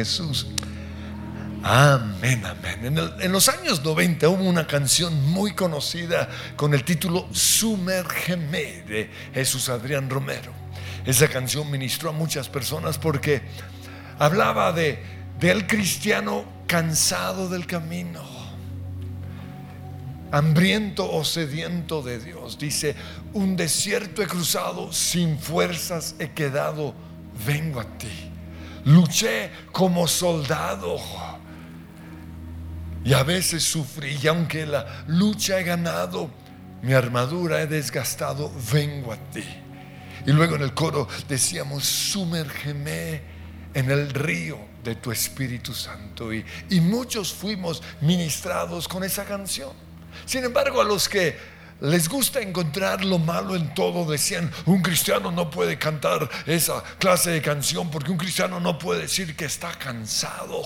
Jesús. Amén, amén. En, los años 90 hubo una canción muy conocida con el título Sumérgeme de Jesús Adrián Romero. Esa canción ministró a muchas personas porque hablaba de del cristiano cansado del camino, hambriento o sediento de Dios. Dice, un desierto he cruzado, sin fuerzas he quedado, vengo a ti luché como soldado. Y a veces sufrí, y aunque la lucha he ganado, mi armadura he desgastado, vengo a ti. Y luego en el coro decíamos, sumérgeme en el río de tu Espíritu Santo. Y, y muchos fuimos ministrados con esa canción. Sin embargo, a los que les gusta encontrar lo malo en todo. Decían, un cristiano no puede cantar esa clase de canción porque un cristiano no puede decir que está cansado.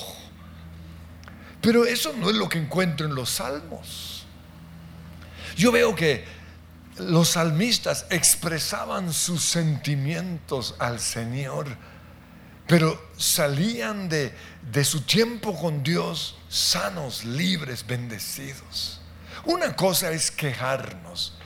Pero eso no es lo que encuentro en los salmos. Yo veo que los salmistas expresaban sus sentimientos al Señor, pero salían de, de su tiempo con Dios sanos, libres, bendecidos. Una cosa es quejarnos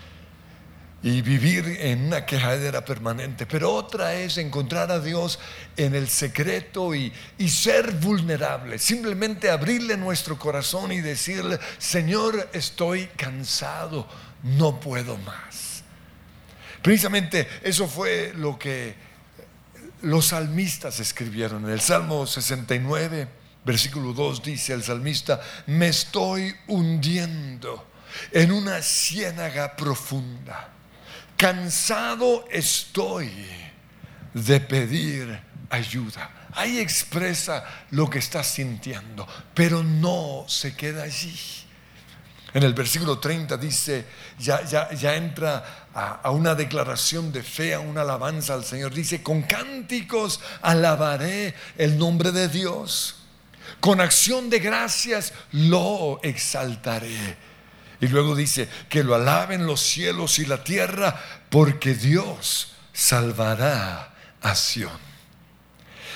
y vivir en una quejadera permanente, pero otra es encontrar a Dios en el secreto y, ser vulnerable, simplemente abrirle nuestro corazón y decirle, Señor, estoy cansado, no puedo más. Precisamente eso fue lo que los salmistas escribieron en el Salmo 69 Versículo 2 dice el salmista, me estoy hundiendo en una ciénaga profunda. Cansado estoy de pedir ayuda. Ahí expresa lo que está sintiendo, pero no se queda allí. En el versículo 30 dice, ya, ya, entra a, una declaración de fe, a una alabanza al Señor. Dice, con cánticos alabaré el nombre de Dios con acción de gracias lo exaltaré. Y luego dice, que lo alaben los cielos y la tierra, porque Dios salvará a Sión.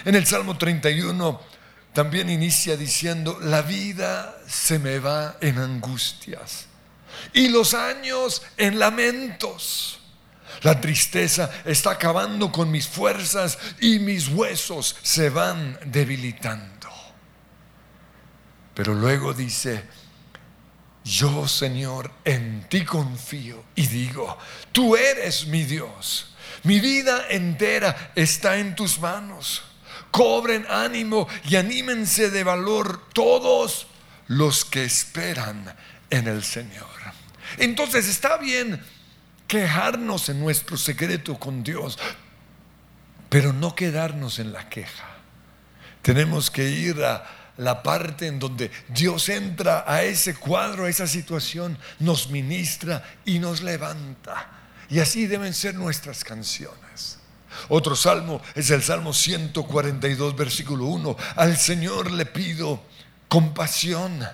En el Salmo 31 también inicia diciendo, la vida se me va en angustias y los años en lamentos. La tristeza está acabando con mis fuerzas y mis huesos se van debilitando. Pero luego dice, yo Señor, en ti confío y digo, tú eres mi Dios. Mi vida entera está en tus manos. Cobren ánimo y anímense de valor todos los que esperan en el Señor. Entonces está bien quejarnos en nuestro secreto con Dios, pero no quedarnos en la queja. Tenemos que ir a la parte en donde Dios entra a ese cuadro, a esa situación, nos ministra y nos levanta. Y así deben ser nuestras canciones. Otro salmo es el Salmo 142, versículo 1. Al Señor le pido compasión.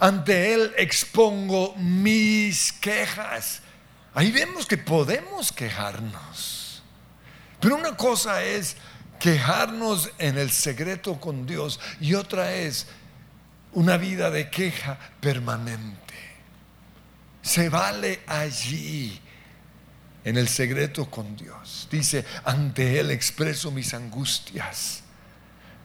Ante Él expongo mis quejas. Ahí vemos que podemos quejarnos. Pero una cosa es quejarnos en el secreto con Dios y otra es una vida de queja permanente. Se vale allí en el secreto con Dios. Dice, ante Él expreso mis angustias.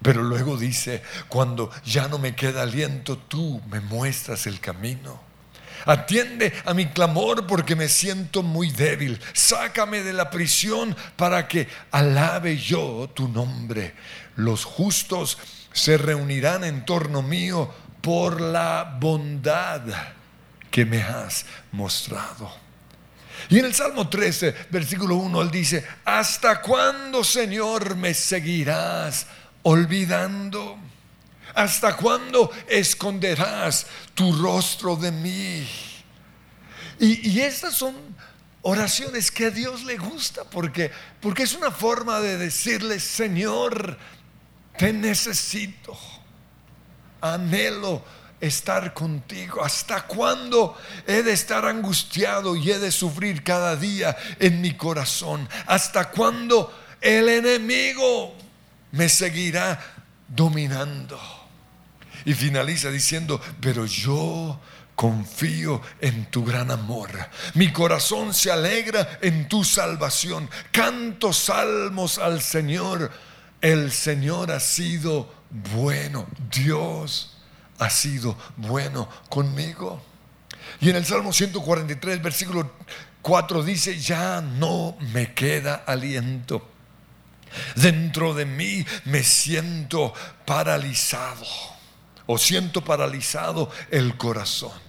Pero luego dice, cuando ya no me queda aliento, tú me muestras el camino. Atiende a mi clamor porque me siento muy débil. Sácame de la prisión para que alabe yo tu nombre. Los justos se reunirán en torno mío por la bondad que me has mostrado. Y en el Salmo 13, versículo 1, él dice, ¿hasta cuándo, Señor, me seguirás olvidando? ¿Hasta cuándo esconderás tu rostro de mí? Y, estas son oraciones que a Dios le gusta porque, porque es una forma de decirle, Señor, te necesito, anhelo estar contigo. ¿Hasta cuándo he de estar angustiado y he de sufrir cada día en mi corazón? ¿Hasta cuándo el enemigo me seguirá dominando. Y finaliza diciendo, pero yo confío en tu gran amor. Mi corazón se alegra en tu salvación. Canto salmos al Señor. El Señor ha sido bueno. Dios ha sido bueno conmigo. Y en el Salmo 143, versículo 4 dice, ya no me queda aliento. Dentro de mí me siento paralizado o siento paralizado el corazón.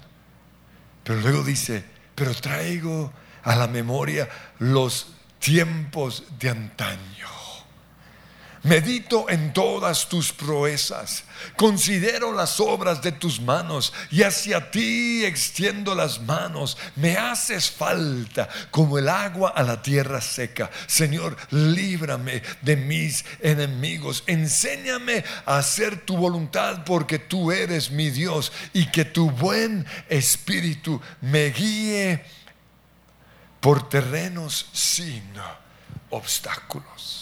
Pero luego dice, pero traigo a la memoria los tiempos de antaño. Medito en todas tus proezas, considero las obras de tus manos y hacia ti extiendo las manos. Me haces falta como el agua a la tierra seca. Señor, líbrame de mis enemigos. Enséñame a hacer tu voluntad porque tú eres mi Dios y que tu buen espíritu me guíe por terrenos sin obstáculos.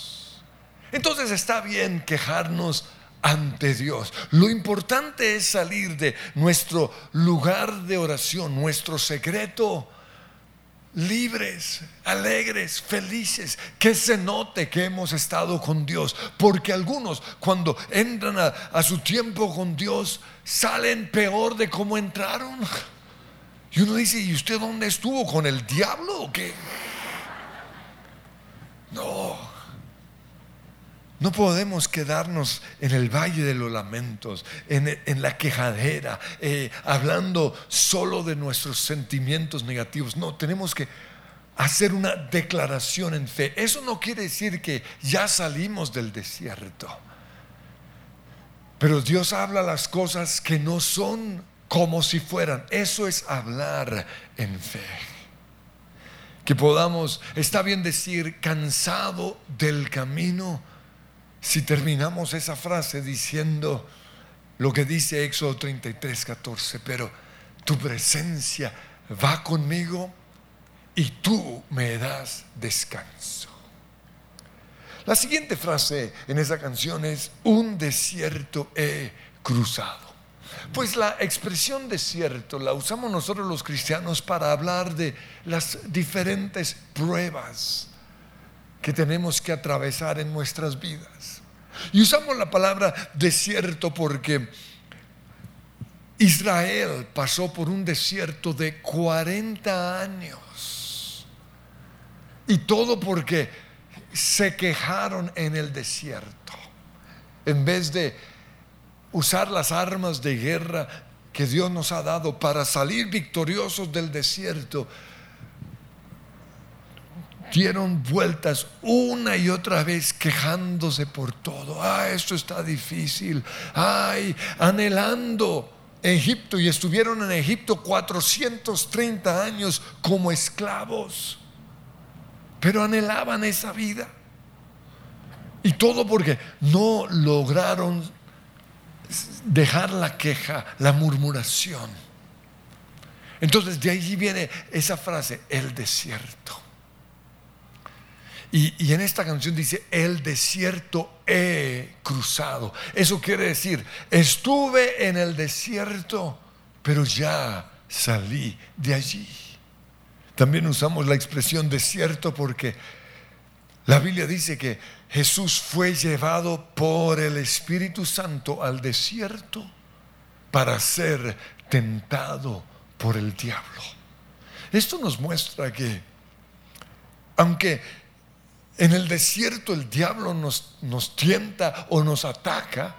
Entonces está bien quejarnos ante Dios. Lo importante es salir de nuestro lugar de oración, nuestro secreto, libres, alegres, felices, que se note que hemos estado con Dios. Porque algunos cuando entran a, su tiempo con Dios salen peor de cómo entraron. Y uno dice, ¿y usted dónde estuvo? ¿Con el diablo o qué? No. No podemos quedarnos en el valle de los lamentos, en, la quejadera, eh, hablando solo de nuestros sentimientos negativos. No, tenemos que hacer una declaración en fe. Eso no quiere decir que ya salimos del desierto. Pero Dios habla las cosas que no son como si fueran. Eso es hablar en fe. Que podamos, está bien decir, cansado del camino si terminamos esa frase diciendo lo que dice Éxodo 33, 14, pero tu presencia va conmigo y tú me das descanso. La siguiente frase en esa canción es, un desierto he cruzado. Pues la expresión desierto la usamos nosotros los cristianos para hablar de las diferentes pruebas que tenemos que atravesar en nuestras vidas. Y usamos la palabra desierto porque Israel pasó por un desierto de 40 años. Y todo porque se quejaron en el desierto. En vez de usar las armas de guerra que Dios nos ha dado para salir victoriosos del desierto, dieron vueltas una y otra vez quejándose por todo. Ah, esto está difícil. Ay, anhelando Egipto y estuvieron en Egipto 430 años como esclavos. Pero anhelaban esa vida. Y todo porque no lograron dejar la queja, la murmuración. Entonces de allí viene esa frase, el desierto. Y, en esta canción dice, el desierto he cruzado. Eso quiere decir, estuve en el desierto, pero ya salí de allí. También usamos la expresión desierto porque la Biblia dice que Jesús fue llevado por el Espíritu Santo al desierto para ser tentado por el diablo. Esto nos muestra que, aunque en el desierto el diablo nos, nos tienta o nos ataca.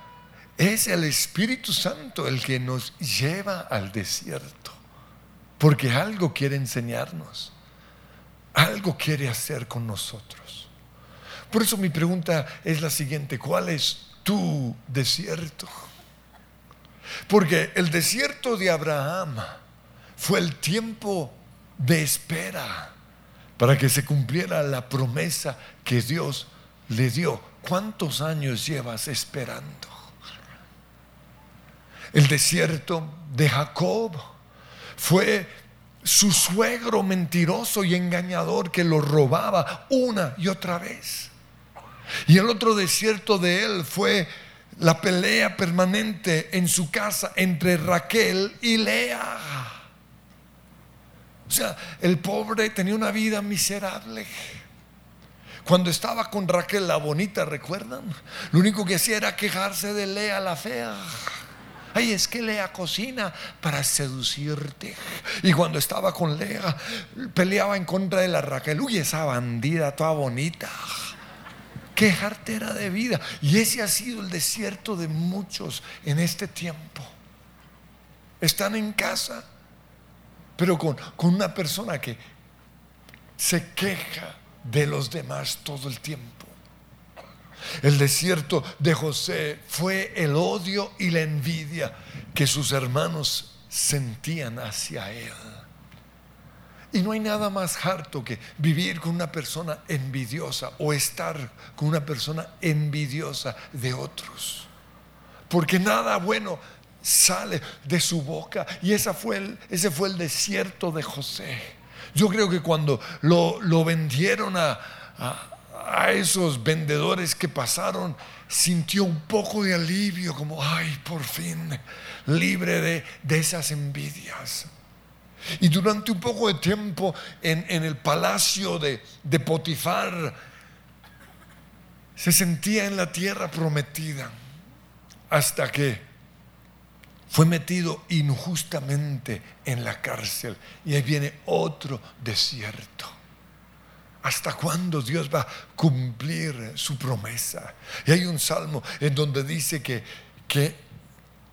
Es el Espíritu Santo el que nos lleva al desierto. Porque algo quiere enseñarnos. Algo quiere hacer con nosotros. Por eso mi pregunta es la siguiente. ¿Cuál es tu desierto? Porque el desierto de Abraham fue el tiempo de espera para que se cumpliera la promesa que Dios le dio. ¿Cuántos años llevas esperando? El desierto de Jacob fue su suegro mentiroso y engañador que lo robaba una y otra vez. Y el otro desierto de él fue la pelea permanente en su casa entre Raquel y Lea. O sea, el pobre tenía una vida miserable. Cuando estaba con Raquel la bonita, ¿recuerdan? Lo único que hacía era quejarse de Lea la fea. Ay, es que Lea cocina para seducirte. Y cuando estaba con Lea, peleaba en contra de la Raquel. Uy, esa bandida toda bonita. Qué jartera de vida. Y ese ha sido el desierto de muchos en este tiempo. Están en casa, pero con, con una persona que se queja de los demás todo el tiempo. El desierto de José fue el odio y la envidia que sus hermanos sentían hacia él. Y no hay nada más harto que vivir con una persona envidiosa o estar con una persona envidiosa de otros. Porque nada bueno sale de su boca. Y fue el, ese fue el desierto de José. Yo creo que cuando lo, lo vendieron a, a esos vendedores que pasaron, sintió un poco de alivio, como, ay, por fin, libre de, esas envidias. Y durante un poco de tiempo en, el palacio de, de Potifar, se sentía en la tierra prometida, hasta que fue metido injustamente en la cárcel. Y ahí viene otro desierto. ¿Hasta cuándo Dios va a cumplir su promesa? Y hay un salmo en donde dice que, que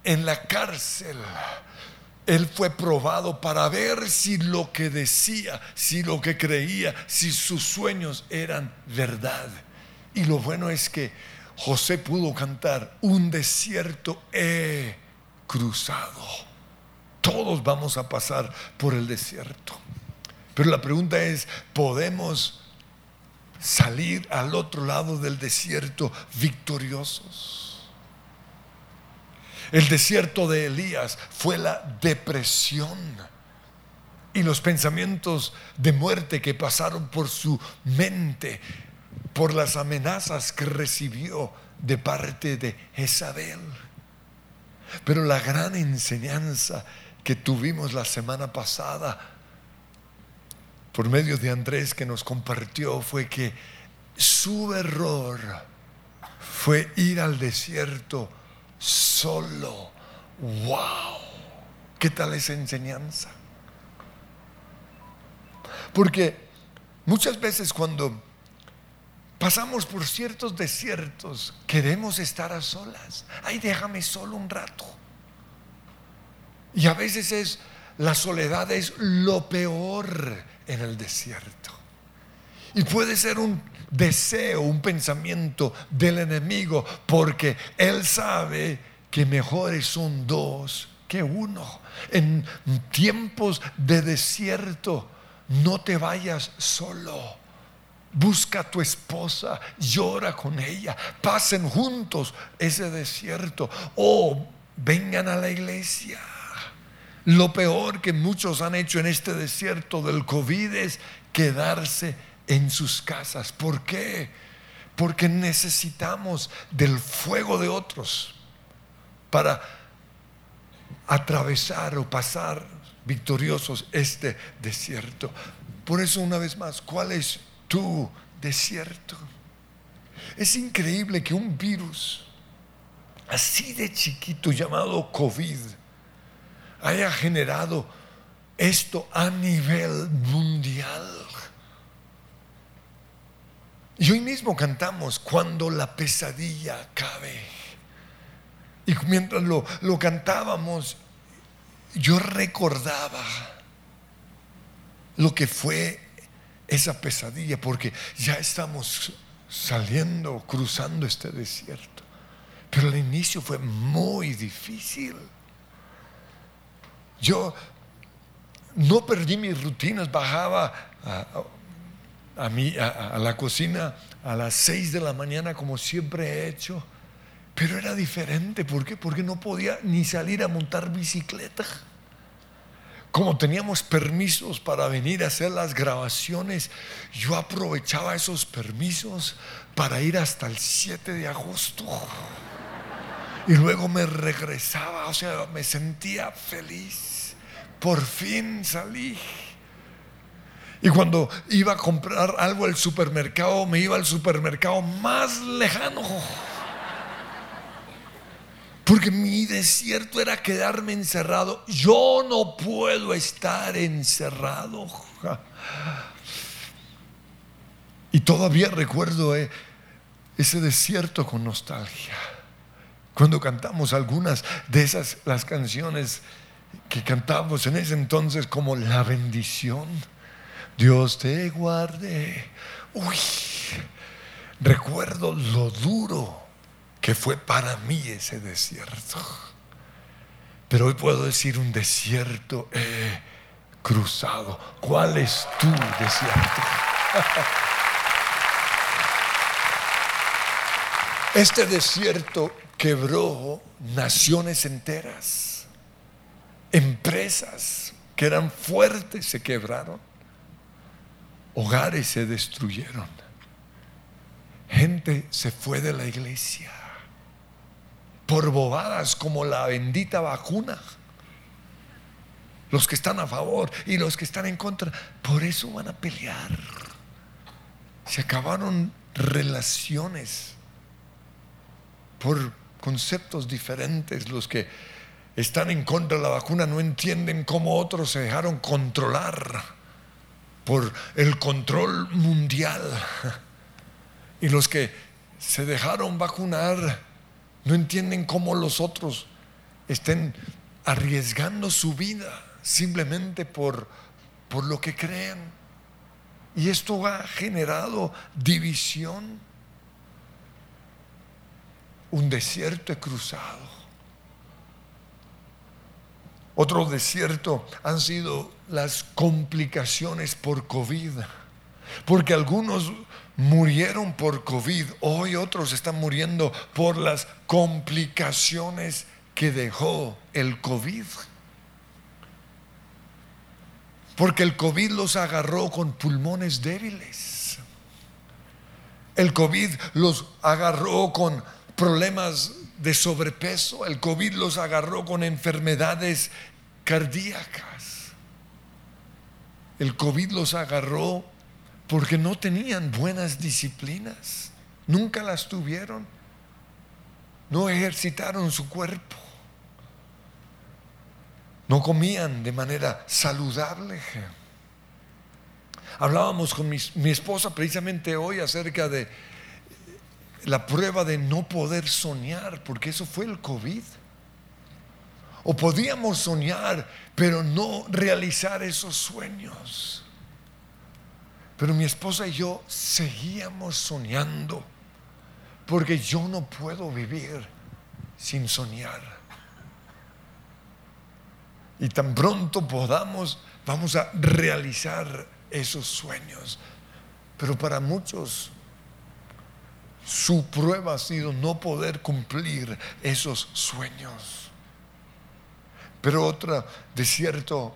en la cárcel él fue probado para ver si lo que decía, si lo que creía, si sus sueños eran verdad. Y lo bueno es que José pudo cantar, un desierto cruzado. Todos vamos a pasar por el desierto. Pero la pregunta es, ¿podemos salir al otro lado del desierto victoriosos? El desierto de Elías fue la depresión y los pensamientos de muerte que pasaron por su mente, por las amenazas que recibió de parte de Jezabel. Pero la gran enseñanza que tuvimos la semana pasada por medio de Andrés que nos compartió fue que su error fue ir al desierto solo. ¡Wow! ¿Qué tal esa enseñanza? Porque muchas veces cuando pasamos por ciertos desiertos, queremos estar a solas. Ay, déjame solo un rato. Y a veces es, la soledad es lo peor en el desierto. Y puede ser un deseo, un pensamiento del enemigo, porque él sabe que mejores son dos que uno. En tiempos de desierto, no te vayas solo. Busca a tu esposa, llora con ella, pasen juntos ese desierto o vengan a la iglesia. Lo peor que muchos han hecho en este desierto del COVID es quedarse en sus casas. ¿Por qué? Porque necesitamos del fuego de otros para atravesar o pasar victoriosos este desierto. Por eso una vez más, ¿cuál es tu desierto? Es increíble que un virus así de chiquito llamado COVID haya generado esto a nivel mundial. Y hoy mismo cantamos cuando la pesadilla cabe. Y mientras lo, lo cantábamos, yo recordaba lo que fue esa pesadilla, porque ya estamos saliendo, cruzando este desierto. Pero el inicio fue muy difícil. Yo no perdí mis rutinas, bajaba a, a, la cocina a las seis de la mañana como siempre he hecho, pero era diferente. ¿Por qué? Porque no podía ni salir a montar bicicleta. Como teníamos permisos para venir a hacer las grabaciones, yo aprovechaba esos permisos para ir hasta el 7 de agosto. Y luego me regresaba, o sea, me sentía feliz. Por fin salí. Y cuando iba a comprar algo al supermercado, me iba al supermercado más lejano. Porque mi desierto era quedarme encerrado. Yo no puedo estar encerrado. Y todavía recuerdo eh, ese desierto con nostalgia. Cuando cantamos algunas de esas, las canciones que cantamos en ese entonces como la bendición. Dios te guarde. Uy, recuerdo lo duro que fue para mí ese desierto. Pero hoy puedo decir un desierto cruzado. ¿Cuál es tu desierto? Este desierto quebró naciones enteras, empresas que eran fuertes se quebraron, hogares se destruyeron, gente se fue de la iglesia por bobadas como la bendita vacuna. Los que están a favor y los que están en contra, por eso van a pelear. Se acabaron relaciones por conceptos diferentes. Los que están en contra de la vacuna no entienden cómo otros se dejaron controlar por el control mundial. Y los que se dejaron vacunar no entienden cómo los otros estén arriesgando su vida simplemente por, por lo que creen. Y esto ha generado división un desierto cruzado. Otro desierto han sido las complicaciones por COVID. Porque algunos murieron por COVID, hoy otros están muriendo por las complicaciones que dejó el COVID. Porque el COVID los agarró con pulmones débiles. El COVID los agarró con problemas de sobrepeso, el COVID los agarró con enfermedades cardíacas. El COVID los agarró porque no tenían buenas disciplinas, nunca las tuvieron, no ejercitaron su cuerpo, no comían de manera saludable. Hablábamos con mi, esposa precisamente hoy acerca de la prueba de no poder soñar, porque eso fue el COVID. O podíamos soñar, pero no realizar esos sueños. Pero mi esposa y yo seguíamos soñando, porque yo no puedo vivir sin soñar. Y tan pronto podamos, vamos a realizar esos sueños. Pero para muchos su prueba ha sido no poder cumplir esos sueños. Pero otro desierto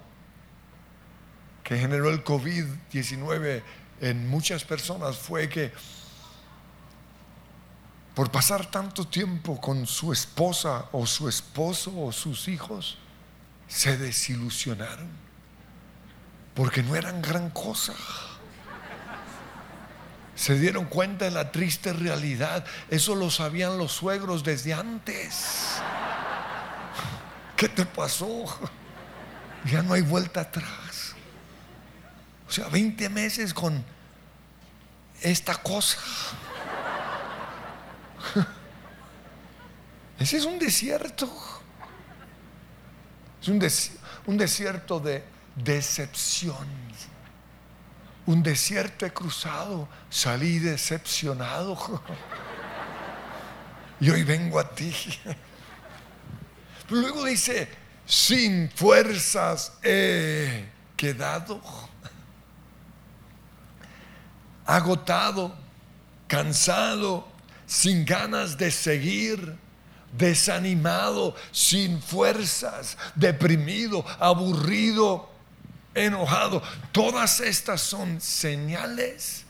que generó el COVID-19 en muchas personas fue que por pasar tanto tiempo con su esposa o su esposo o sus hijos, se desilusionaron porque no eran gran cosa se dieron cuenta de la triste realidad. Eso lo sabían los suegros desde antes. ¿Qué te pasó? Ya no hay vuelta atrás. O sea, 20 meses con esta cosa. Ese es un desierto. Es un, desierto de decepción un desierto he cruzado, salí decepcionado. Y hoy vengo a ti. Luego dice, sin fuerzas he quedado, agotado, cansado, sin ganas de seguir, desanimado, sin fuerzas, deprimido, aburrido, enojado. Todas estas son señales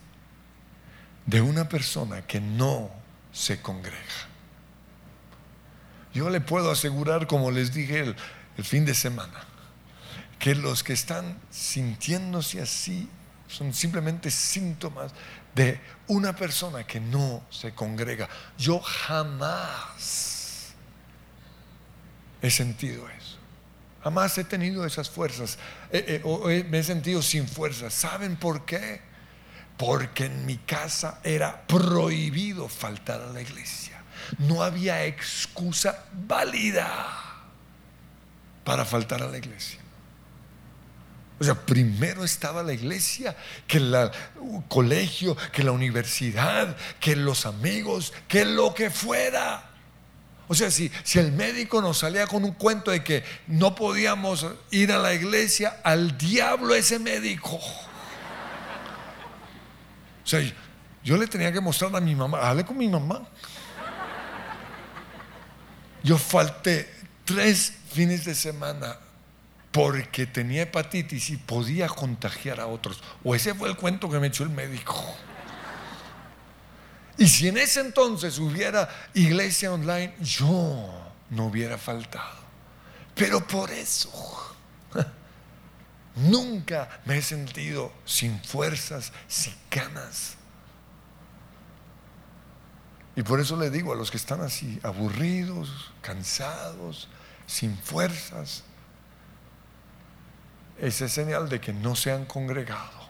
de una persona que no se congrega. Yo le puedo asegurar, como les dije el, fin de semana, que los que están sintiéndose así son simplemente síntomas de una persona que no se congrega. Yo jamás he sentido eso. Jamás he tenido esas fuerzas. Eh, eh, me he sentido sin fuerzas. ¿Saben por qué? Porque en mi casa era prohibido faltar a la iglesia. No había excusa válida para faltar a la iglesia. O sea, primero estaba la iglesia, que el colegio, que la universidad, que los amigos, que lo que fuera. O sea, si, si el médico nos salía con un cuento de que no podíamos ir a la iglesia, al diablo ese médico. O sea, yo le tenía que mostrar a mi mamá, hable con mi mamá. Yo falté tres fines de semana porque tenía hepatitis y podía contagiar a otros. O ese fue el cuento que me echó el médico. Y si en ese entonces hubiera iglesia online, yo no hubiera faltado. Pero por eso nunca me he sentido sin fuerzas, sin ganas. Y por eso le digo a los que están así, aburridos, cansados, sin fuerzas, esa es señal de que no se han congregado.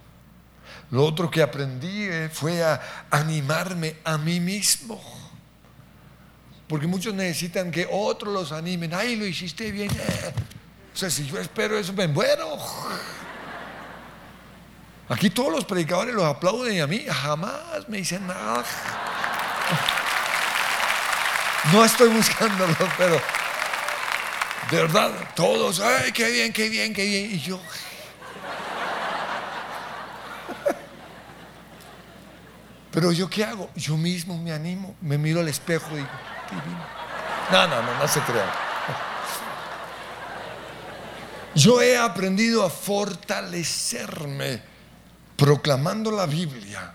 Lo otro que aprendí eh, fue a animarme a mí mismo. Porque muchos necesitan que otros los animen. Ay, lo hiciste bien. Eh". O sea, si yo espero eso, me muero. Aquí todos los predicadores los aplauden y a mí jamás me dicen nada. No estoy buscándolo, pero de verdad, todos, ay, qué bien, qué bien, qué bien. Y yo, pero yo qué hago? Yo mismo me animo, me miro al espejo y digo, divino. No, no, no, no se crea. Yo he aprendido a fortalecerme proclamando la Biblia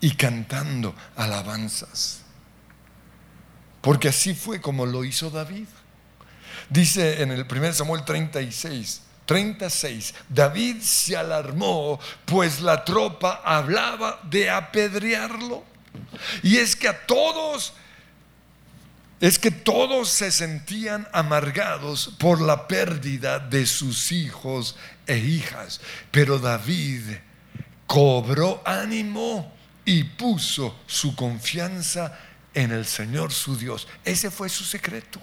y cantando alabanzas. Porque así fue como lo hizo David. Dice en el 1 Samuel 36, 36, David se alarmó, pues la tropa hablaba de apedrearlo. Y es que a todos, es que todos se sentían amargados por la pérdida de sus hijos e hijas. Pero David cobró ánimo y puso su confianza en el Señor su Dios. Ese fue su secreto.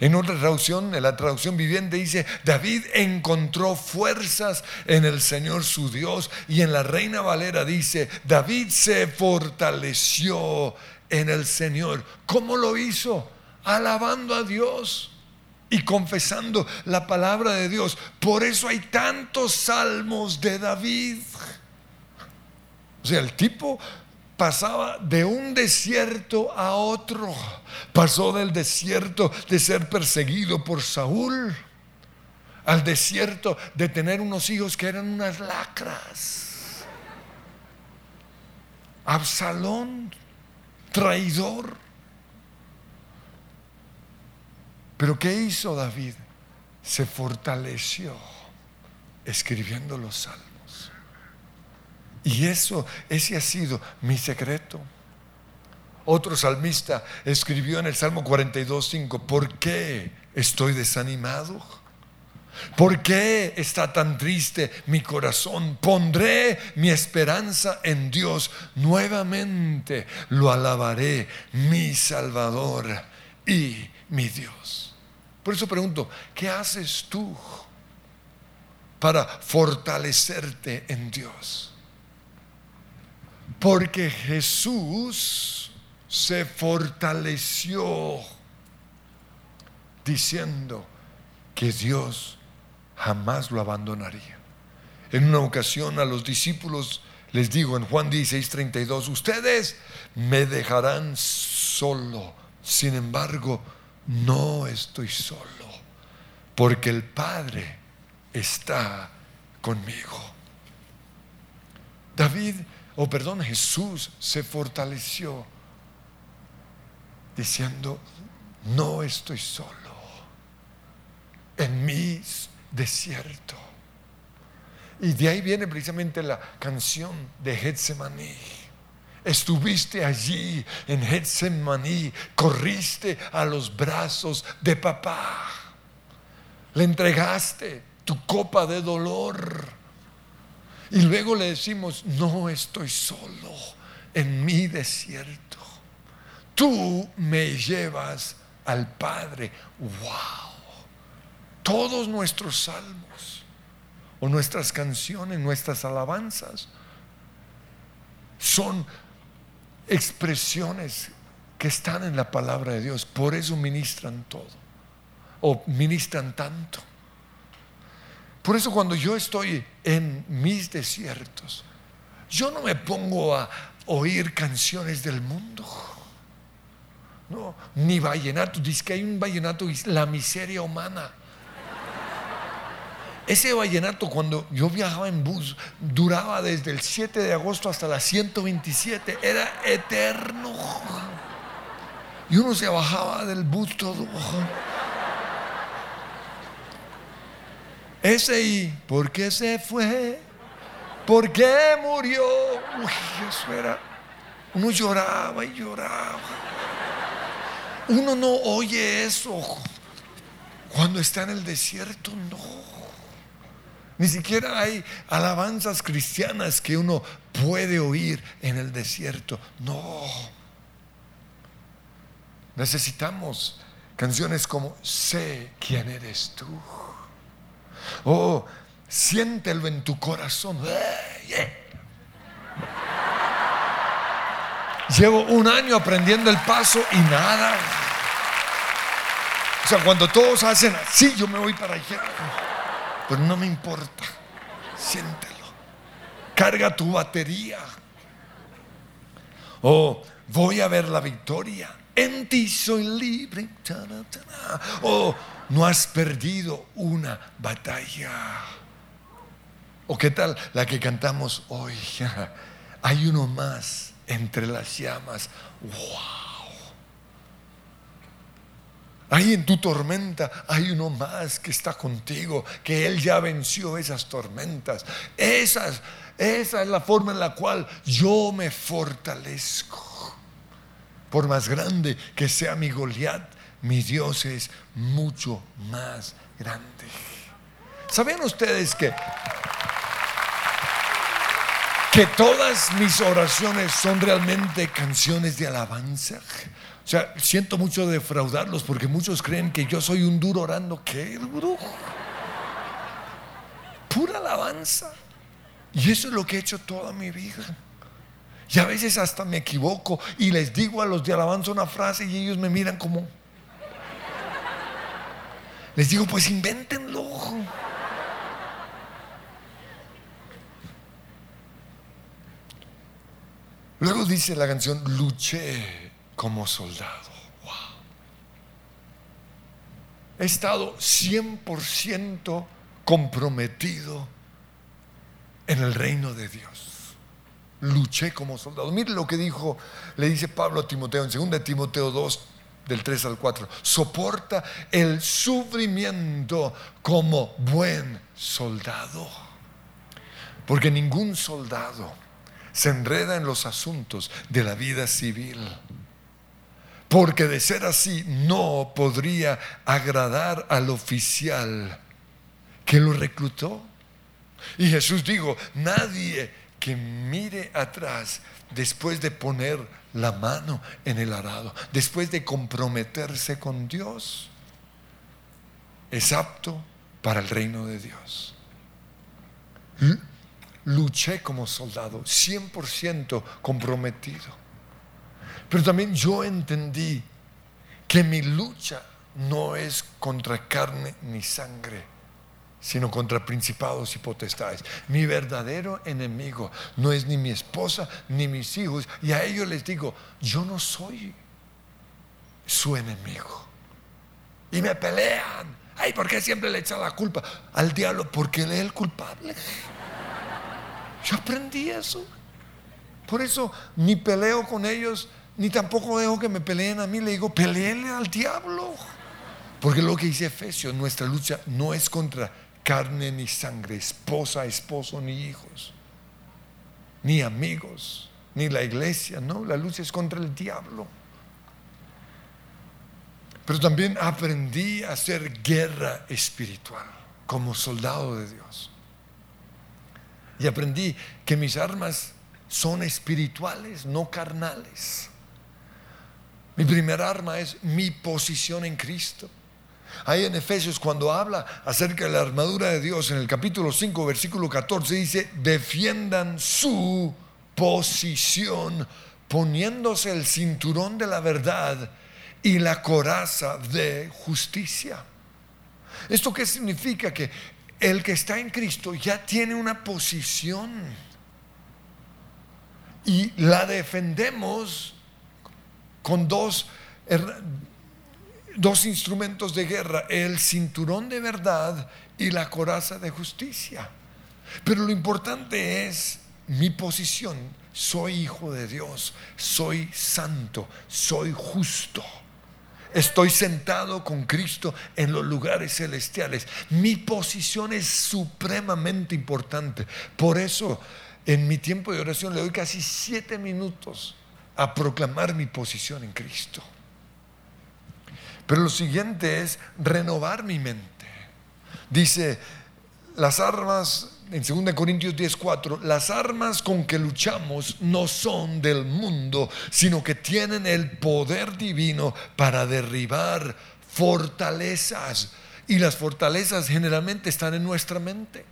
En otra traducción, en la traducción viviente dice, David encontró fuerzas en el Señor su Dios. Y en la Reina Valera dice, David se fortaleció en el Señor. ¿Cómo lo hizo? Alabando a Dios y confesando la palabra de Dios. Por eso hay tantos salmos de David. O sea, el tipo pasaba de un desierto a otro. Pasó del desierto de ser perseguido por Saúl al desierto de tener unos hijos que eran unas lacras. Absalón, traidor. Pero ¿qué hizo David? Se fortaleció escribiendo los salmos. Y eso, ese ha sido mi secreto. Otro salmista escribió en el Salmo 42, 5, ¿por qué estoy desanimado? ¿Por qué está tan triste mi corazón? Pondré mi esperanza en Dios. Nuevamente lo alabaré, mi Salvador y mi Dios. Por eso pregunto, ¿qué haces tú para fortalecerte en Dios? Porque Jesús se fortaleció diciendo que Dios jamás lo abandonaría. En una ocasión a los discípulos les digo en Juan 16, 32, ustedes me dejarán solo. Sin embargo, no estoy solo, porque el Padre está conmigo. David o perdón, Jesús se fortaleció diciendo, no estoy solo en mi desierto. Y de ahí viene precisamente la canción de Getsemaní. Estuviste allí en Getsemaní, corriste a los brazos de papá. Le entregaste tu copa de dolor. Y luego le decimos, no estoy solo en mi desierto. Tú me llevas al Padre. ¡Wow! Todos nuestros salmos o nuestras canciones, nuestras alabanzas son expresiones que están en la palabra de Dios. Por eso ministran todo o ministran tanto. Por eso cuando yo estoy en mis desiertos, yo no me pongo a oír canciones del mundo. No, ni vallenato. Dice que hay un vallenato, la miseria humana. Ese vallenato cuando yo viajaba en bus duraba desde el 7 de agosto hasta la 127, era eterno. Y uno se bajaba del bus todo. Ese y, ¿por qué se fue? ¿Por qué murió? Uy, eso era. Uno lloraba y lloraba. Uno no oye eso cuando está en el desierto, no. Ni siquiera hay alabanzas cristianas que uno puede oír en el desierto. No. Necesitamos canciones como Sé quién eres tú. Oh, siéntelo en tu corazón. Llevo un año aprendiendo el paso y nada. O sea, cuando todos hacen así, yo me voy para allá. Pero no me importa. Siéntelo. Carga tu batería. Oh, voy a ver la victoria. En ti soy libre. Oh, no has perdido una batalla. ¿O qué tal la que cantamos hoy? Hay uno más entre las llamas. ¡Wow! Ahí en tu tormenta hay uno más que está contigo, que Él ya venció esas tormentas. Esas, esa es la forma en la cual yo me fortalezco. Por más grande que sea mi Goliat, mi Dios es mucho más grande. ¿Sabían ustedes que, que todas mis oraciones son realmente canciones de alabanza? O sea, siento mucho defraudarlos porque muchos creen que yo soy un duro orando. ¿Qué duro? Pura alabanza. Y eso es lo que he hecho toda mi vida. Y a veces hasta me equivoco y les digo a los de alabanza una frase y ellos me miran como... Les digo, pues invéntenlo. Luego dice la canción, luché como soldado. He estado 100% comprometido en el reino de Dios. Luché como soldado. Mire lo que dijo, le dice Pablo a Timoteo en 2 Timoteo 2, del 3 al 4. Soporta el sufrimiento como buen soldado. Porque ningún soldado se enreda en los asuntos de la vida civil porque de ser así no podría agradar al oficial que lo reclutó. Y Jesús dijo, nadie que mire atrás después de poner la mano en el arado, después de comprometerse con Dios, es apto para el reino de Dios. Luché como soldado, 100% comprometido. Pero también yo entendí que mi lucha no es contra carne ni sangre, sino contra principados y potestades. Mi verdadero enemigo no es ni mi esposa ni mis hijos. Y a ellos les digo, yo no soy su enemigo. Y me pelean. Ay, ¿por qué siempre le echan la culpa al diablo? Porque él es el culpable. Yo aprendí eso. Por eso ni peleo con ellos, ni tampoco dejo que me peleen a mí, le digo, peleele al diablo. Porque lo que dice Efesios, nuestra lucha no es contra carne ni sangre, esposa, esposo ni hijos, ni amigos, ni la iglesia, no, la lucha es contra el diablo. Pero también aprendí a hacer guerra espiritual como soldado de Dios. Y aprendí que mis armas son espirituales, no carnales. Mi primer arma es mi posición en Cristo. Ahí en Efesios cuando habla acerca de la armadura de Dios en el capítulo 5 versículo 14 dice, defiendan su posición poniéndose el cinturón de la verdad y la coraza de justicia. ¿Esto qué significa? Que el que está en Cristo ya tiene una posición y la defendemos con dos, dos instrumentos de guerra, el cinturón de verdad y la coraza de justicia. Pero lo importante es mi posición. Soy hijo de Dios, soy santo, soy justo. Estoy sentado con Cristo en los lugares celestiales. Mi posición es supremamente importante. Por eso, en mi tiempo de oración le doy casi siete minutos a proclamar mi posición en Cristo. Pero lo siguiente es renovar mi mente. Dice, las armas, en 2 Corintios 10:4, las armas con que luchamos no son del mundo, sino que tienen el poder divino para derribar fortalezas. Y las fortalezas generalmente están en nuestra mente.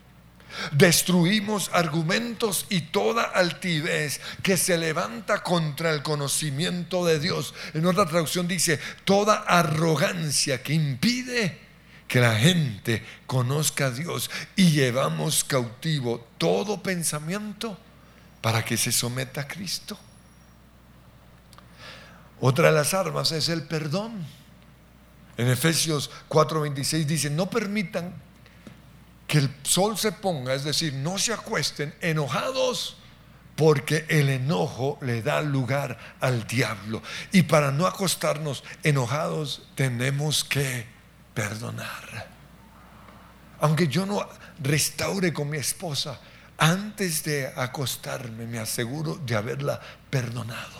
Destruimos argumentos y toda altivez que se levanta contra el conocimiento de Dios. En otra traducción dice, toda arrogancia que impide que la gente conozca a Dios y llevamos cautivo todo pensamiento para que se someta a Cristo. Otra de las armas es el perdón. En Efesios 4:26 dice, no permitan que el sol se ponga, es decir, no se acuesten enojados porque el enojo le da lugar al diablo. Y para no acostarnos enojados tenemos que perdonar. Aunque yo no restaure con mi esposa, antes de acostarme me aseguro de haberla perdonado.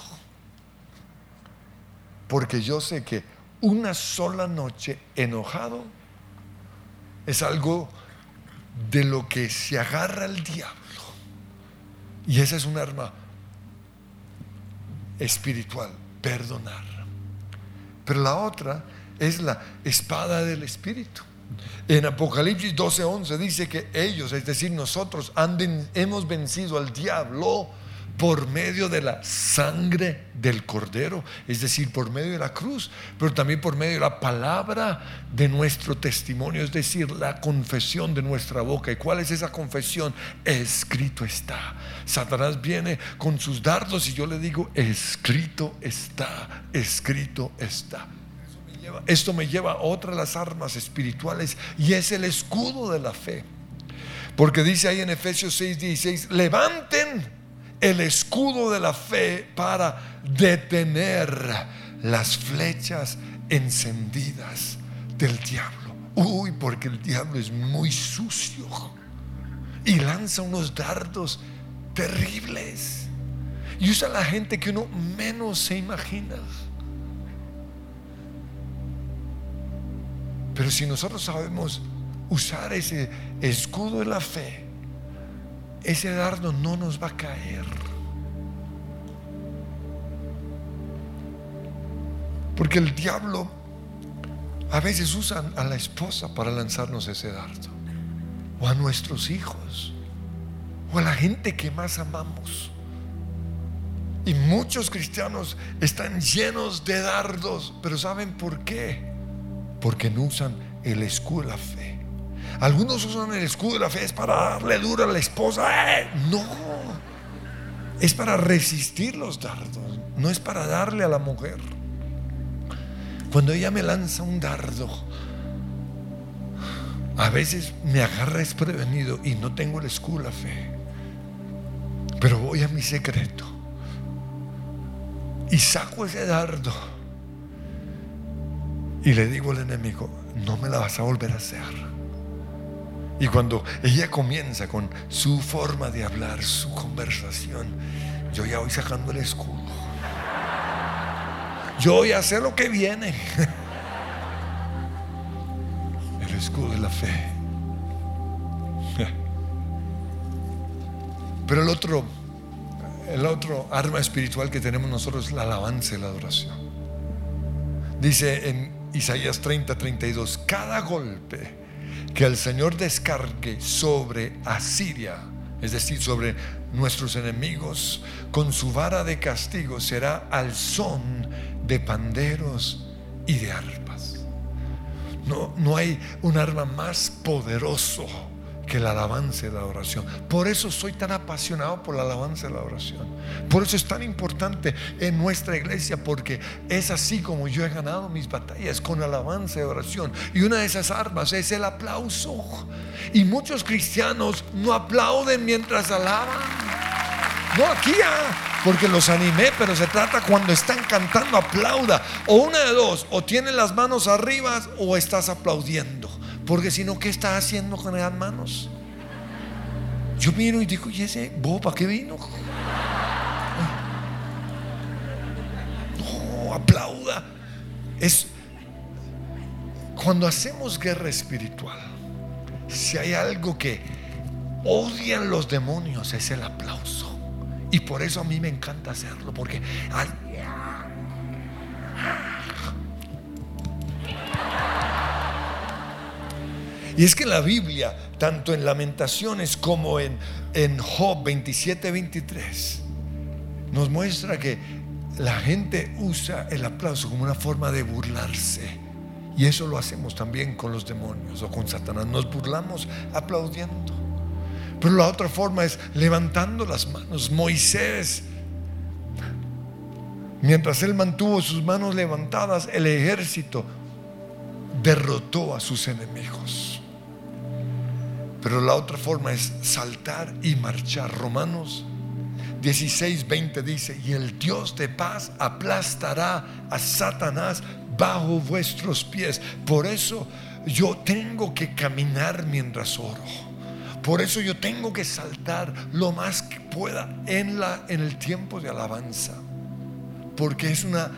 Porque yo sé que una sola noche enojado es algo de lo que se agarra el diablo. Y esa es un arma espiritual, perdonar. Pero la otra es la espada del Espíritu. En Apocalipsis 12:11 dice que ellos, es decir, nosotros, hemos vencido al diablo por medio de la sangre del cordero, es decir, por medio de la cruz, pero también por medio de la palabra de nuestro testimonio, es decir, la confesión de nuestra boca. ¿Y cuál es esa confesión? Escrito está. Satanás viene con sus dardos y yo le digo, escrito está, escrito está. Esto me lleva a otra de las armas espirituales y es el escudo de la fe. Porque dice ahí en Efesios 6:16, levanten el escudo de la fe para detener las flechas encendidas del diablo. Uy, porque el diablo es muy sucio y lanza unos dardos terribles y usa la gente que uno menos se imagina. Pero si nosotros sabemos usar ese escudo de la fe, ese dardo no nos va a caer. Porque el diablo a veces usa a la esposa para lanzarnos ese dardo, o a nuestros hijos, o a la gente que más amamos. Y muchos cristianos están llenos de dardos, pero ¿saben por qué? Porque no usan el escudo de la fe. Algunos usan el escudo de la fe es para darle duro a la esposa. ¡Eh! No, es para resistir los dardos, no es para darle a la mujer. Cuando ella me lanza un dardo, a veces me agarra desprevenido y no tengo el escudo de la fe. Pero voy a mi secreto Y saco ese dardo y le digo al enemigo, no me la vas a volver a hacer. Y cuando ella comienza con su forma de hablar, su conversación, yo ya voy sacando el escudo. Yo voy a hacer lo que viene. El escudo de la fe. Pero el otro, el otro arma espiritual que tenemos nosotros es la alabanza y la adoración. Dice en Isaías 30, 32, cada golpe que el Señor descargue sobre Asiria, es decir, sobre nuestros enemigos, con su vara de castigo será al son de panderos y de arpas. No, no hay un arma más poderoso que la alabanza y la oración. Por eso soy tan apasionado por la alabanza y la oración. Por eso es tan importante en nuestra iglesia, porque es así como yo he ganado mis batallas con alabanza y oración. Y una de esas armas es el aplauso. Y muchos cristianos no aplauden mientras alaban. No aquí, porque los animé, pero se trata cuando están cantando, aplauda. O una de dos, o tienen las manos arriba o estás aplaudiendo. Porque si no, ¿qué está haciendo con las manos? Yo miro y digo, ¿y ese bobo para qué vino? No, aplauda. Es cuando hacemos guerra espiritual, si hay algo que odian los demonios es el aplauso. Y por eso a mí me encanta hacerlo, porque Y es que la Biblia, tanto en Lamentaciones como en, en Job 27, 23, nos muestra que la gente usa el aplauso como una forma de burlarse. Y eso lo hacemos también con los demonios o con Satanás. Nos burlamos aplaudiendo. Pero la otra forma es levantando las manos. Moisés, mientras él mantuvo sus manos levantadas, el ejército derrotó a sus enemigos. Pero la otra forma es saltar y marchar. Romanos 16, 20 dice, y el Dios de paz aplastará a Satanás bajo vuestros pies. Por eso yo tengo que caminar mientras oro. Por eso yo tengo que saltar lo más que pueda en, la, en el tiempo de alabanza. Porque es una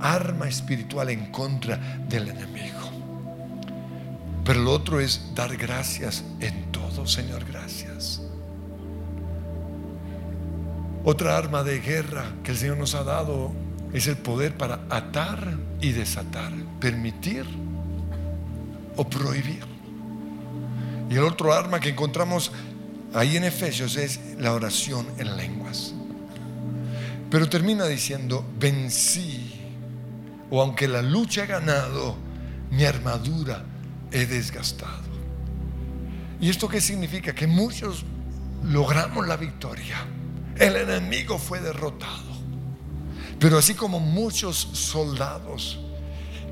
arma espiritual en contra del enemigo. Pero lo otro es dar gracias en todo, Señor, gracias. Otra arma de guerra que el Señor nos ha dado es el poder para atar y desatar, permitir o prohibir. Y el otro arma que encontramos ahí en Efesios es la oración en lenguas. Pero termina diciendo, vencí, o aunque la lucha he ganado, mi armadura he desgastado. ¿Y esto qué significa? Que muchos logramos la victoria. El enemigo fue derrotado. Pero así como muchos soldados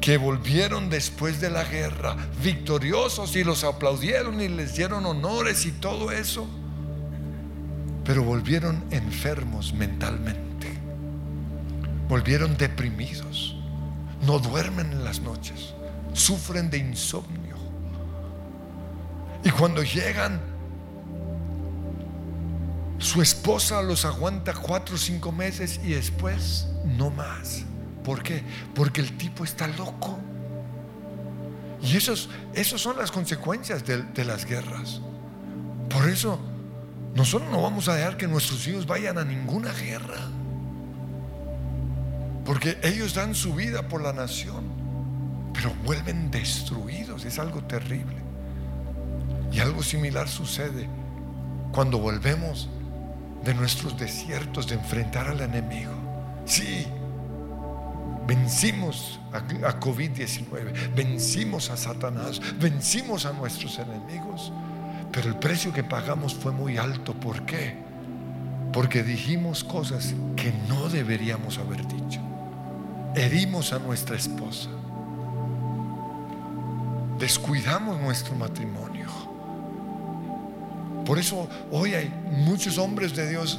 que volvieron después de la guerra victoriosos y los aplaudieron y les dieron honores y todo eso, pero volvieron enfermos mentalmente, volvieron deprimidos, no duermen en las noches, sufren de insomnio y cuando llegan, su esposa los aguanta cuatro o cinco meses y después no más. ¿Por qué? Porque el tipo está loco. Y esos, esos son las consecuencias de, de las guerras. Por eso nosotros no vamos a dejar que nuestros hijos vayan a ninguna guerra. Porque ellos dan su vida por la nación, pero vuelven destruidos. Es algo terrible. Y algo similar sucede cuando volvemos de nuestros desiertos de enfrentar al enemigo. Sí, vencimos a, COVID-19, vencimos a Satanás, vencimos a nuestros enemigos, pero el precio que pagamos fue muy alto. ¿Por qué? Porque dijimos cosas que no deberíamos haber dicho. Herimos a nuestra esposa. Descuidamos nuestro matrimonio por eso hoy hay muchos hombres de Dios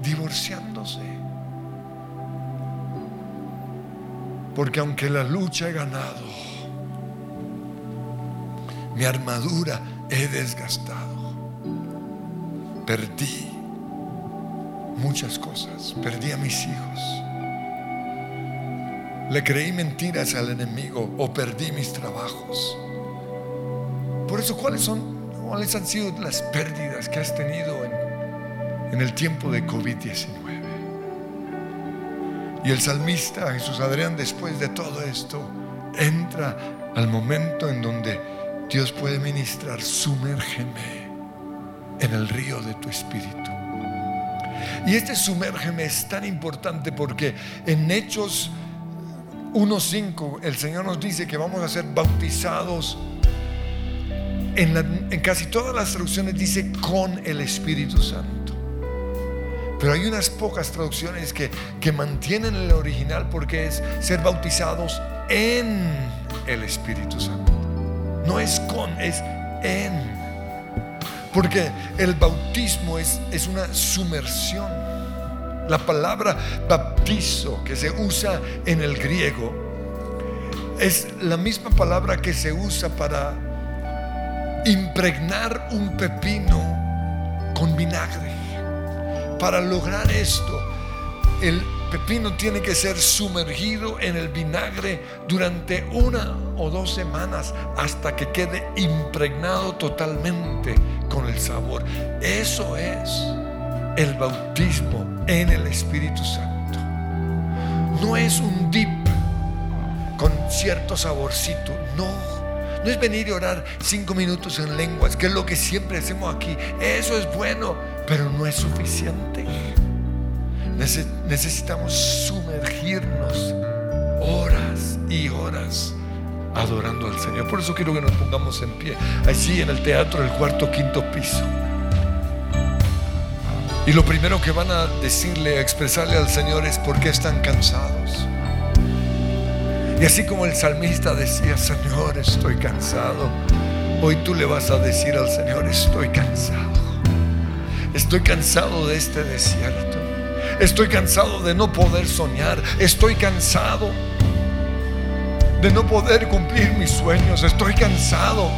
divorciándose. Porque aunque la lucha he ganado, mi armadura he desgastado. Perdí muchas cosas. Perdí a mis hijos. Le creí mentiras al enemigo o perdí mis trabajos. Por eso, ¿cuáles son, cuáles han sido las pérdidas que has tenido en, el tiempo de COVID-19? Y el salmista Jesús Adrián, después de todo esto, entra al momento en donde Dios puede ministrar, sumérgeme en el río de tu espíritu. Y este sumérgeme es tan importante porque en Hechos 1.5 el Señor nos dice que vamos a ser bautizados. En, casi todas las traducciones dice con el Espíritu Santo. Pero hay unas pocas traducciones que, que mantienen el original porque es ser bautizados en el Espíritu Santo. No es con, es en. Porque el bautismo es, una sumersión. La palabra bautizo que se usa en el griego es la misma palabra que se usa para impregnar un pepino con vinagre. Para lograr esto, el pepino tiene que ser sumergido en el vinagre durante una o dos semanas hasta que quede impregnado totalmente con el sabor. Eso es el bautismo en el Espíritu Santo. No es un dip con cierto saborcito, no. No es venir y orar cinco minutos en lenguas, que es lo que siempre hacemos aquí. Eso es bueno, pero no es suficiente necesitamos sumergirnos horas y horas adorando al Señor. Por eso quiero que nos pongamos en pie, allí en el teatro del cuarto quinto piso. Y lo primero que van a decirle, a expresarle al Señor es por qué están cansados. Y así como el salmista decía, Señor, estoy cansado, hoy tú le vas a decir al Señor, estoy cansado. Estoy cansado de este desierto. Estoy cansado de no poder soñar. Estoy cansado de no poder cumplir mis sueños. Estoy cansado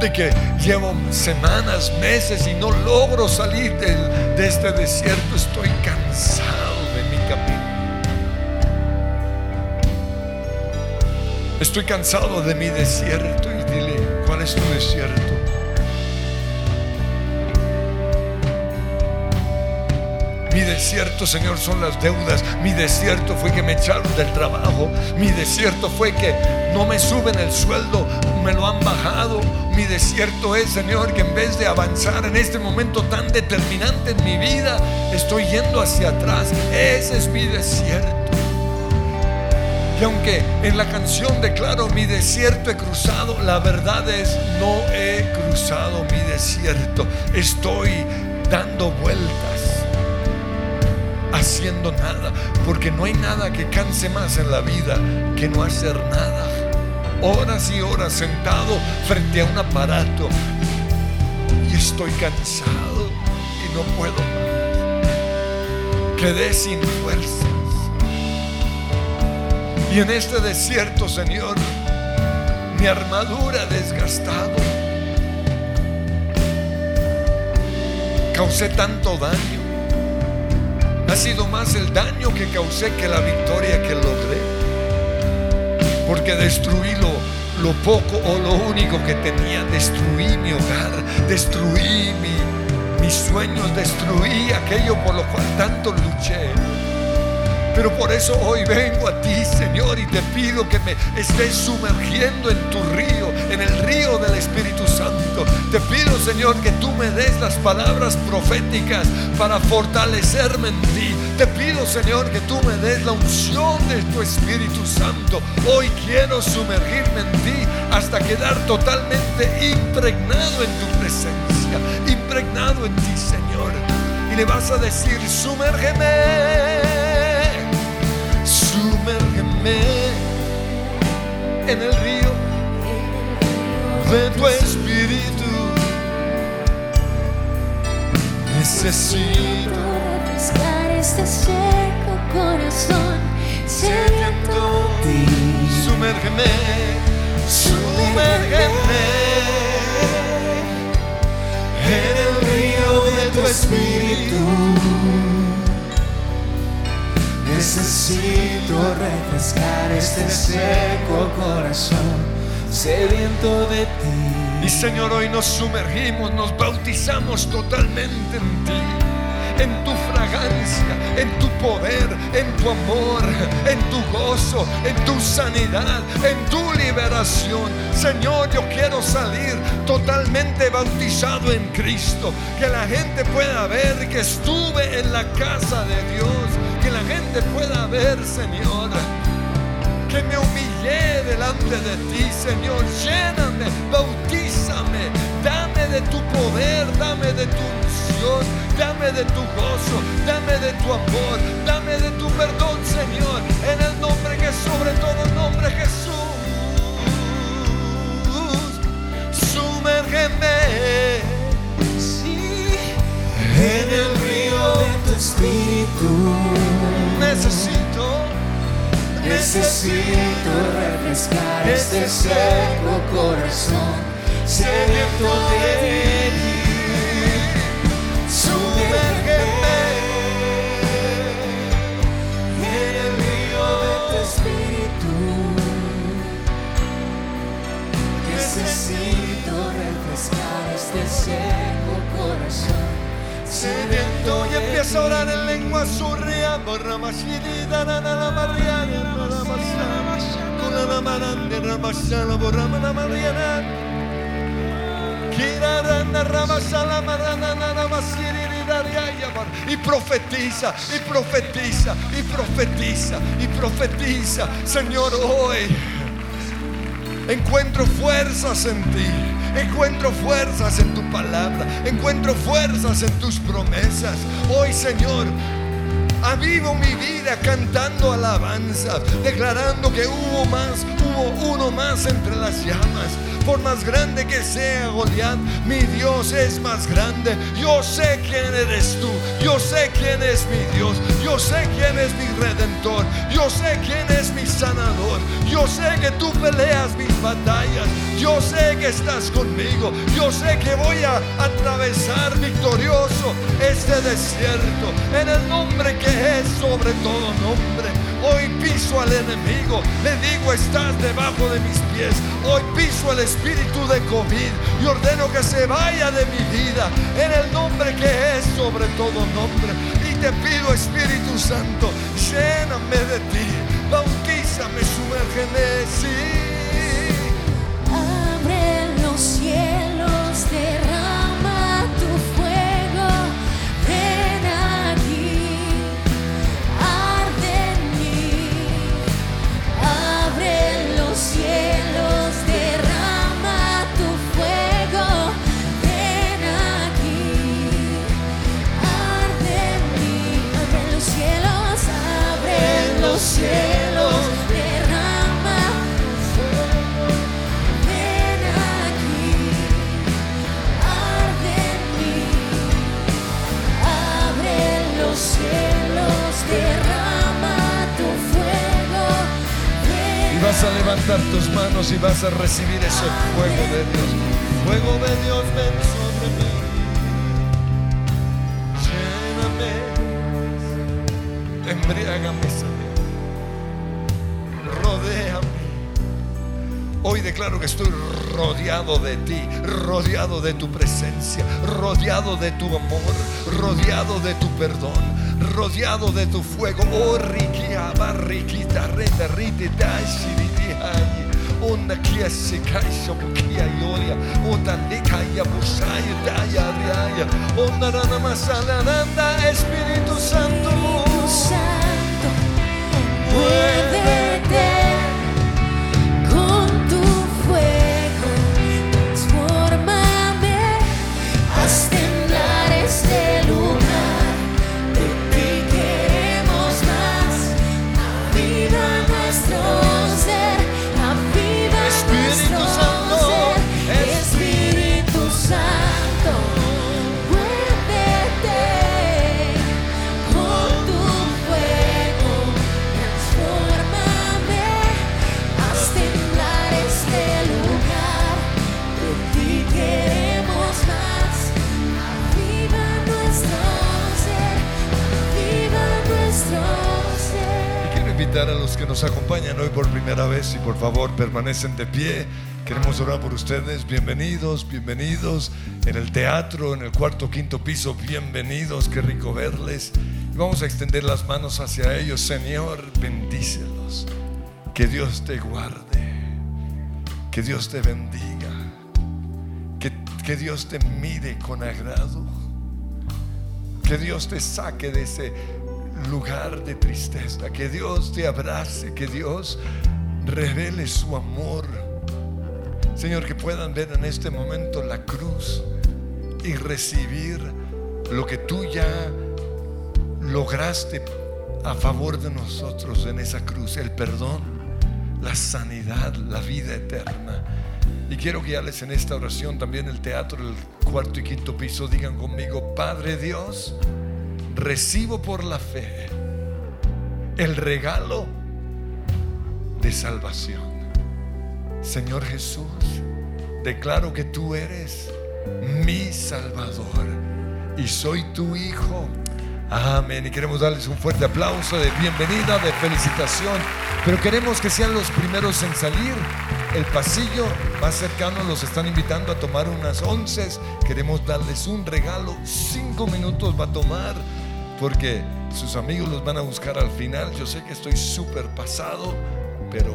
de que llevo semanas, meses y no logro salir de, este desierto. Estoy cansado Estoy cansado de mi desierto. Y dile, ¿cuál es tu desierto? Mi desierto, Señor, son las deudas. Mi desierto fue que me echaron del trabajo. Mi desierto fue que no me suben el sueldo, me lo han bajado. Mi desierto es, Señor, que en vez de avanzar en este momento tan determinante en mi vida, estoy yendo hacia atrás. Ese es mi desierto. Y aunque en la canción declaro mi desierto he cruzado, la verdad es no he cruzado mi desierto. Estoy dando vueltas haciendo nada, porque no hay nada que canse más en la vida que no hacer nada. Horas y horas sentado frente a un aparato y estoy cansado y no puedo más. Quedé sin fuerzas. Y en este desierto, Señor, mi armadura desgastado. Causé tanto daño ha sido más el daño que causé que la victoria que logré. Porque destruí lo, poco o lo único que tenía. Destruí mi hogar, destruí mis sueños, destruí aquello por lo cual tanto luché. Pero por eso hoy vengo a ti, Señor, y te pido que me estés sumergiendo en tu río, en el río del Espíritu Santo. Te pido, Señor, que tú me des las palabras proféticas para fortalecerme en ti. Te pido, Señor, que tú me des la unción de tu Espíritu Santo. Hoy quiero sumergirme en ti hasta quedar totalmente impregnado en tu presencia, impregnado en ti, Señor. Y le vas a decir, sumérgeme en el río de tu espíritu. Necesito refrescar este seco corazón sediento. Sumérgeme, sumérgeme en el río de tu espíritu. Necesito refrescar este seco corazón sediento de ti. Y Señor, hoy nos sumergimos, nos bautizamos totalmente en ti, en tu fragancia, en tu poder, en tu amor, en tu gozo, en tu sanidad, en tu liberación. Señor, yo quiero salir totalmente bautizado en Cristo, que la gente pueda ver que estuve en la casa de Dios, gente pueda ver, Señor que me humillé delante de ti, Señor. Lléname, bautízame, dame de tu poder, dame de tu unción, dame de tu gozo, dame de tu amor, dame de tu perdón, Señor, en el nombre que sobre todo nombre Jesús. Sumérgeme Sí, en el río de tu espíritu. Necesito. Necesito refrescar este seco corazón sediento de sediento Y empieza a orar en lengua surria, borra mashirida, na na na maria, na na na masha, kuna na marande, na masha, la borra na mariana. Kira ra na ra masha, la marana, na na masiriri, da ria, ya bar. Y profetiza, y profetiza, y profetiza, y profetiza, Señor, hoy encuentro fuerzas en ti. Encuentro fuerzas en tu palabra. Encuentro fuerzas en tus promesas. Hoy, Señor, avivo mi vida cantando alabanza, declarando que hubo más, hubo uno más entre las llamas. Por más grande que sea Goliat, mi Dios es más grande. Yo sé quién eres tú. Yo sé quién es mi Dios. Yo sé quién es mi redentor. Yo sé quién es mi sanador. Yo sé que tú peleas mis batallas. Yo sé que estás conmigo. Yo sé que voy a atravesar victorioso este desierto. En el nombre que es sobre todo nombre. Hoy piso al enemigo. Le digo, estás debajo de mis pies. Hoy piso el espíritu de COVID y ordeno que se vaya de mi vida. En el nombre que es sobre todo nombre. Y te pido, Espíritu Santo, lléname de ti. Bautízame, sumérgeme, sí. Levantar tus manos y vas a recibir ese fuego de Dios. Fuego de Dios, ven sobre mí. Lléname. Embriágame, Señor. Rodéame. Hoy declaro que estoy rodeado de ti, rodeado de tu presencia, rodeado de tu amor, rodeado de tu perdón, rodeado de tu fuego. Oh, riquia, barriquita, reta, rite, ay. Onda kia se kaisha bukia yoria, onda nikaya busaya daya riaya, onda rana masala nanda, Espíritu Santo. Santo, los que nos acompañan hoy por primera vez, y por favor permanecen de pie, queremos orar por ustedes. Bienvenidos, bienvenidos en el teatro, en el cuarto, quinto piso. Bienvenidos, qué rico verles. Vamos a extender las manos hacia ellos. Señor, bendícelos. Que Dios te guarde. Que Dios te bendiga. Que, que Dios te mire con agrado. Que Dios te saque de ese lugar de tristeza. Que Dios te abrace. Que Dios revele su amor. Señor, que puedan ver en este momento la cruz y recibir lo que tú ya lograste a favor de nosotros en esa cruz, el perdón, la sanidad, la vida eterna. Y quiero guiarles en esta oración también el teatro, el cuarto y quinto piso. Digan conmigo, Padre Dios, recibo por la fe el regalo de salvación. Señor Jesús, declaro que tú eres mi Salvador y soy tu Hijo. Amén. Y queremos darles un fuerte aplauso de bienvenida, de felicitación. Pero queremos que sean los primeros en salir. El pasillo más cercano los están invitando a tomar unas once. Queremos darles un regalo. Cinco minutos va a tomar porque sus amigos los van a buscar al final. Yo sé que estoy súper pasado, pero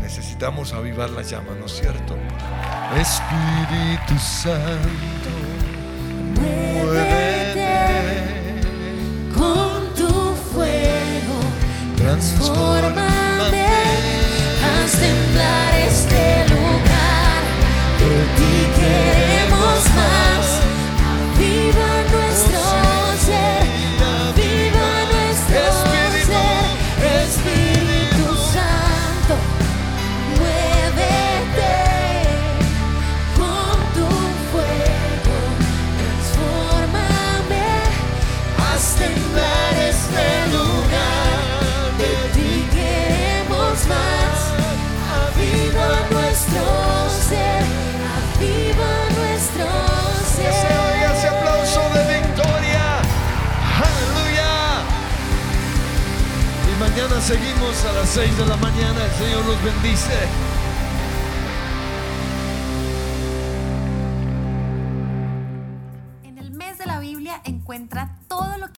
necesitamos avivar la llama, ¿no es cierto? Espíritu Santo, muévete, con tu fuego, transfórmame, haz temblar este lugar. De ti a las 6 de la mañana. El Señor los bendice. En el mes de la Biblia encuentra todo lo que